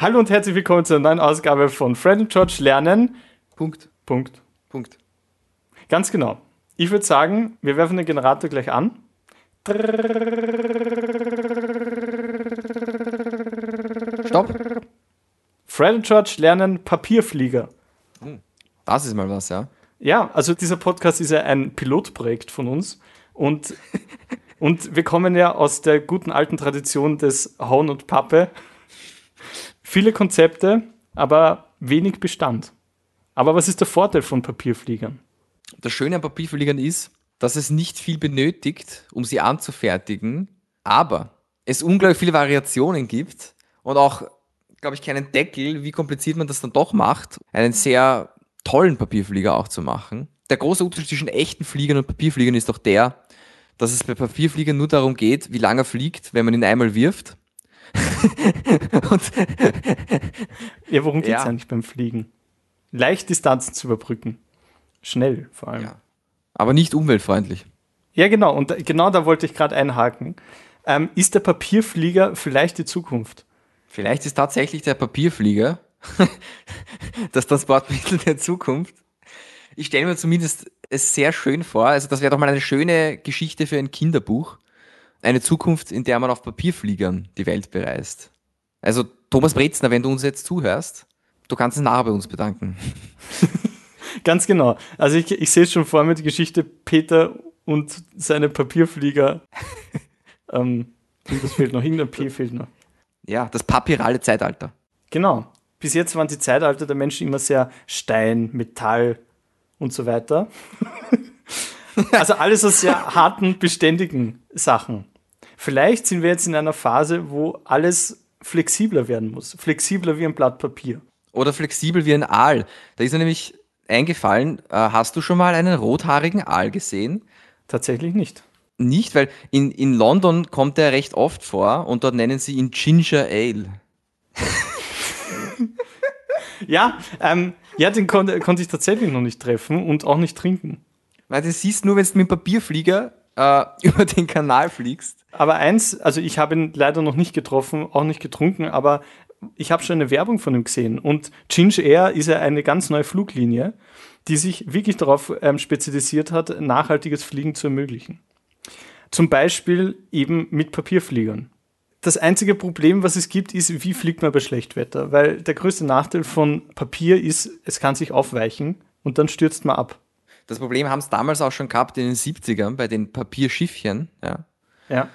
Hallo und herzlich willkommen zur neuen Ausgabe von Fred und George lernen. Punkt. Punkt. Punkt. Ganz genau. Ich würde sagen, wir werfen den Generator gleich an. Stopp. Fred und George lernen Papierflieger. Das ist mal was, ja. Ja, also dieser Podcast ist ja ein Pilotprojekt von uns und, und wir kommen ja aus der guten alten Tradition des Hauen und Pappe. Viele Konzepte, aber wenig Bestand. Aber was ist der Vorteil von Papierfliegern? Das Schöne an Papierfliegern ist, dass es nicht viel benötigt, um sie anzufertigen, aber es unglaublich viele Variationen gibt und auch, glaube ich, keinen Deckel, wie kompliziert man das dann doch macht, einen sehr tollen Papierflieger auch zu machen. Der große Unterschied zwischen echten Fliegern und Papierfliegern ist doch der, dass es bei Papierfliegern nur darum geht, wie lange er fliegt, wenn man ihn einmal wirft. Und Ja, worum geht es Ja. eigentlich beim Fliegen? Leicht Distanzen zu überbrücken. Schnell vor allem. ja. Aber nicht umweltfreundlich. Ja, genau. Und da- genau da wollte ich gerade einhaken. Ähm, ist der Papierflieger vielleicht die Zukunft? Vielleicht ist tatsächlich der Papierflieger das Transportmittel der Zukunft. Ich stelle mir zumindest es sehr schön vor. Also das wäre doch mal eine schöne Geschichte für ein Kinderbuch. Eine Zukunft, in der man auf Papierfliegern die Welt bereist. Also Thomas Brezner, wenn du uns jetzt zuhörst, du kannst dich nachher bei uns bedanken. Ganz genau. Also ich, ich sehe es schon vor mir, die Geschichte Peter und seine Papierflieger. ähm, was fehlt noch? Irgendein P fehlt noch. Ja, das papirale Zeitalter. Genau. Bis jetzt waren die Zeitalter der Menschen immer sehr Stein, Metall und so weiter. also alles aus sehr harten, beständigen Sachen. Vielleicht sind wir jetzt in einer Phase, wo alles flexibler werden muss. Flexibler wie ein Blatt Papier. Oder flexibel wie ein Aal. Da ist mir nämlich eingefallen, äh, hast du schon mal einen rothaarigen Aal gesehen? Tatsächlich nicht. Nicht, weil in, in London kommt er recht oft vor und dort nennen sie ihn Ginger Ale. Ja, ähm, ja den konnte, konnte ich tatsächlich noch nicht treffen und auch nicht trinken. Weil das siehst du nur, wenn du mit dem Papierflieger äh, über den Kanal fliegst. Aber eins, also ich habe ihn leider noch nicht getroffen, auch nicht getrunken, aber ich habe schon eine Werbung von ihm gesehen. Und Ginger Air ist ja eine ganz neue Fluglinie, die sich wirklich darauf ähm, spezialisiert hat, nachhaltiges Fliegen zu ermöglichen. Zum Beispiel eben mit Papierfliegern. Das einzige Problem, was es gibt, ist, wie fliegt man bei Schlechtwetter? Weil der größte Nachteil von Papier ist, es kann sich aufweichen und dann stürzt man ab. Das Problem haben es damals auch schon gehabt in den 70ern bei den Papierschiffchen. Ja. Ja.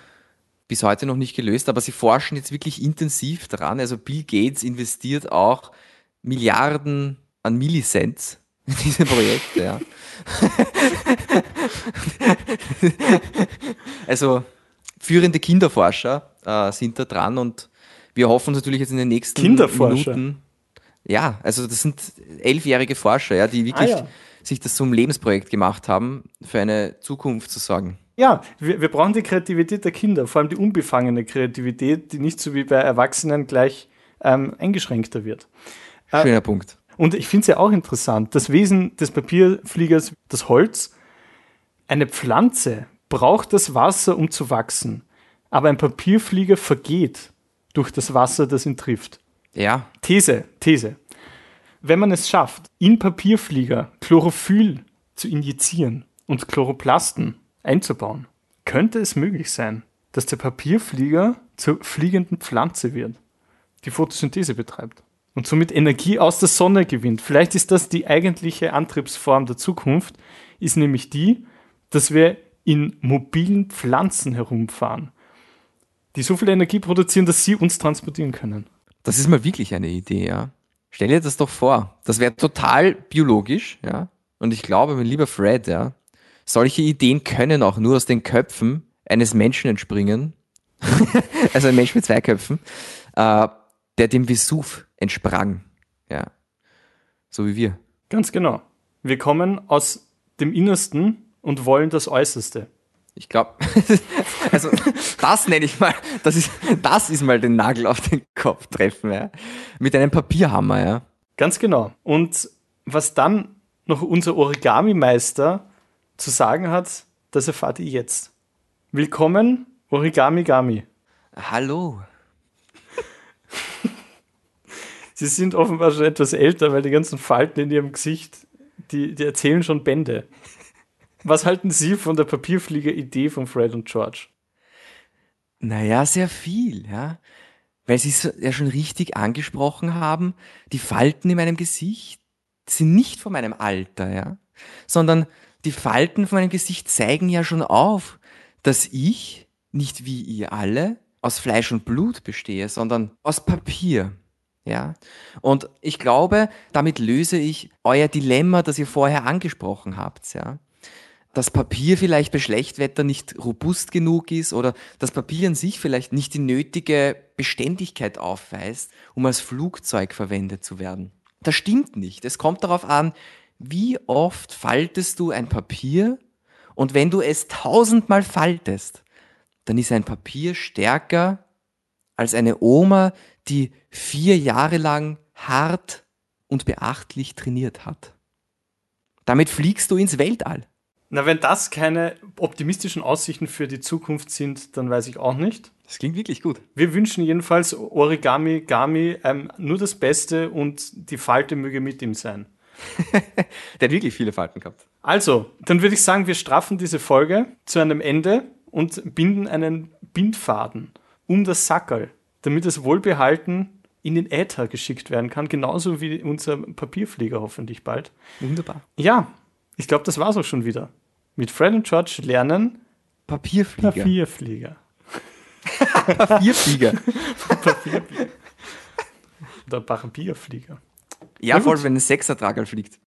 Bis heute noch nicht gelöst, aber sie forschen jetzt wirklich intensiv dran. Also Bill Gates investiert auch Milliarden an Millicents in diese Projekte. Ja. also führende Kinderforscher äh, sind da dran und wir hoffen natürlich jetzt in den nächsten Kinderforscher? Minuten. Ja, also das sind elfjährige Forscher, ja, die wirklich Ah, ja. Sich das zum Lebensprojekt gemacht haben, für eine Zukunft zu sorgen. Ja, wir, wir brauchen die Kreativität der Kinder, vor allem die unbefangene Kreativität, die nicht so wie bei Erwachsenen gleich ähm, eingeschränkter wird. Schöner Punkt. Und ich finde es ja auch interessant, das Wesen des Papierfliegers, das Holz, eine Pflanze braucht das Wasser, um zu wachsen, aber ein Papierflieger vergeht durch das Wasser, das ihn trifft. Ja, These, These. Wenn man es schafft, in Papierflieger Chlorophyll zu injizieren und Chloroplasten einzubauen, könnte es möglich sein, dass der Papierflieger zur fliegenden Pflanze wird, die Photosynthese betreibt und somit Energie aus der Sonne gewinnt. Vielleicht ist das die eigentliche Antriebsform der Zukunft, ist nämlich die, dass wir in mobilen Pflanzen herumfahren, die so viel Energie produzieren, dass sie uns transportieren können. das ist mal wirklich eine Idee, ja. Stell dir das doch vor. Das wäre total biologisch, ja. Und ich glaube, mein lieber Fred, ja, solche Ideen können auch nur aus den Köpfen eines Menschen entspringen. also ein Mensch mit zwei Köpfen, äh, der dem Vesuv entsprang, ja. So wie wir. Ganz genau. Wir kommen aus dem Innersten und wollen das Äußerste. Ich glaube, also das nenne ich mal, das ist, das ist mal den Nagel auf den Kopf treffen, ja. Mit einem Papierhammer, ja. Ganz genau. Und was dann noch unser Origami-Meister zu sagen hat, das erfahrt ihr jetzt. Willkommen, Origami Gami. Hallo. Sie sind offenbar schon etwas älter, weil die ganzen Falten in ihrem Gesicht, die, die erzählen schon Bände. Was halten Sie von der Papierflieger-Idee von Fred und George? Naja, sehr viel, ja. Weil Sie es ja schon richtig angesprochen haben, die Falten in meinem Gesicht sind nicht von meinem Alter, ja. Sondern die Falten von meinem Gesicht zeigen ja schon auf, dass ich, nicht wie ihr alle, aus Fleisch und Blut bestehe, sondern aus Papier. Ja. Und ich glaube, damit löse ich euer Dilemma, das ihr vorher angesprochen habt, ja. Dass Papier vielleicht bei Schlechtwetter nicht robust genug ist oder das Papier an sich vielleicht nicht die nötige Beständigkeit aufweist, um als Flugzeug verwendet zu werden. Das stimmt nicht. Es kommt darauf an, wie oft faltest du ein Papier und wenn du es tausendmal faltest, dann ist ein Papier stärker als eine Oma, die vier Jahre lang hart und beachtlich trainiert hat. Damit fliegst du ins Weltall. Na, wenn das keine optimistischen Aussichten für die Zukunft sind, dann weiß ich auch nicht. Das klingt wirklich gut. Wir wünschen jedenfalls Origami Gami ähm, nur das Beste und die Falte möge mit ihm sein. Der hat wirklich viele Falten gehabt. Also, dann würde ich sagen, wir straffen diese Folge zu einem Ende und binden einen Bindfaden um das Sackerl, damit es wohlbehalten in den Äther geschickt werden kann, genauso wie unser Papierflieger hoffentlich bald. Wunderbar. Ja, ich glaube, das war's auch schon wieder. Mit Fred und George lernen Papierflieger. Papierflieger. Papierflieger. Papierflieger. Oder Papierflieger. Ja, voll, wenn ein Sechsertragerl fliegt.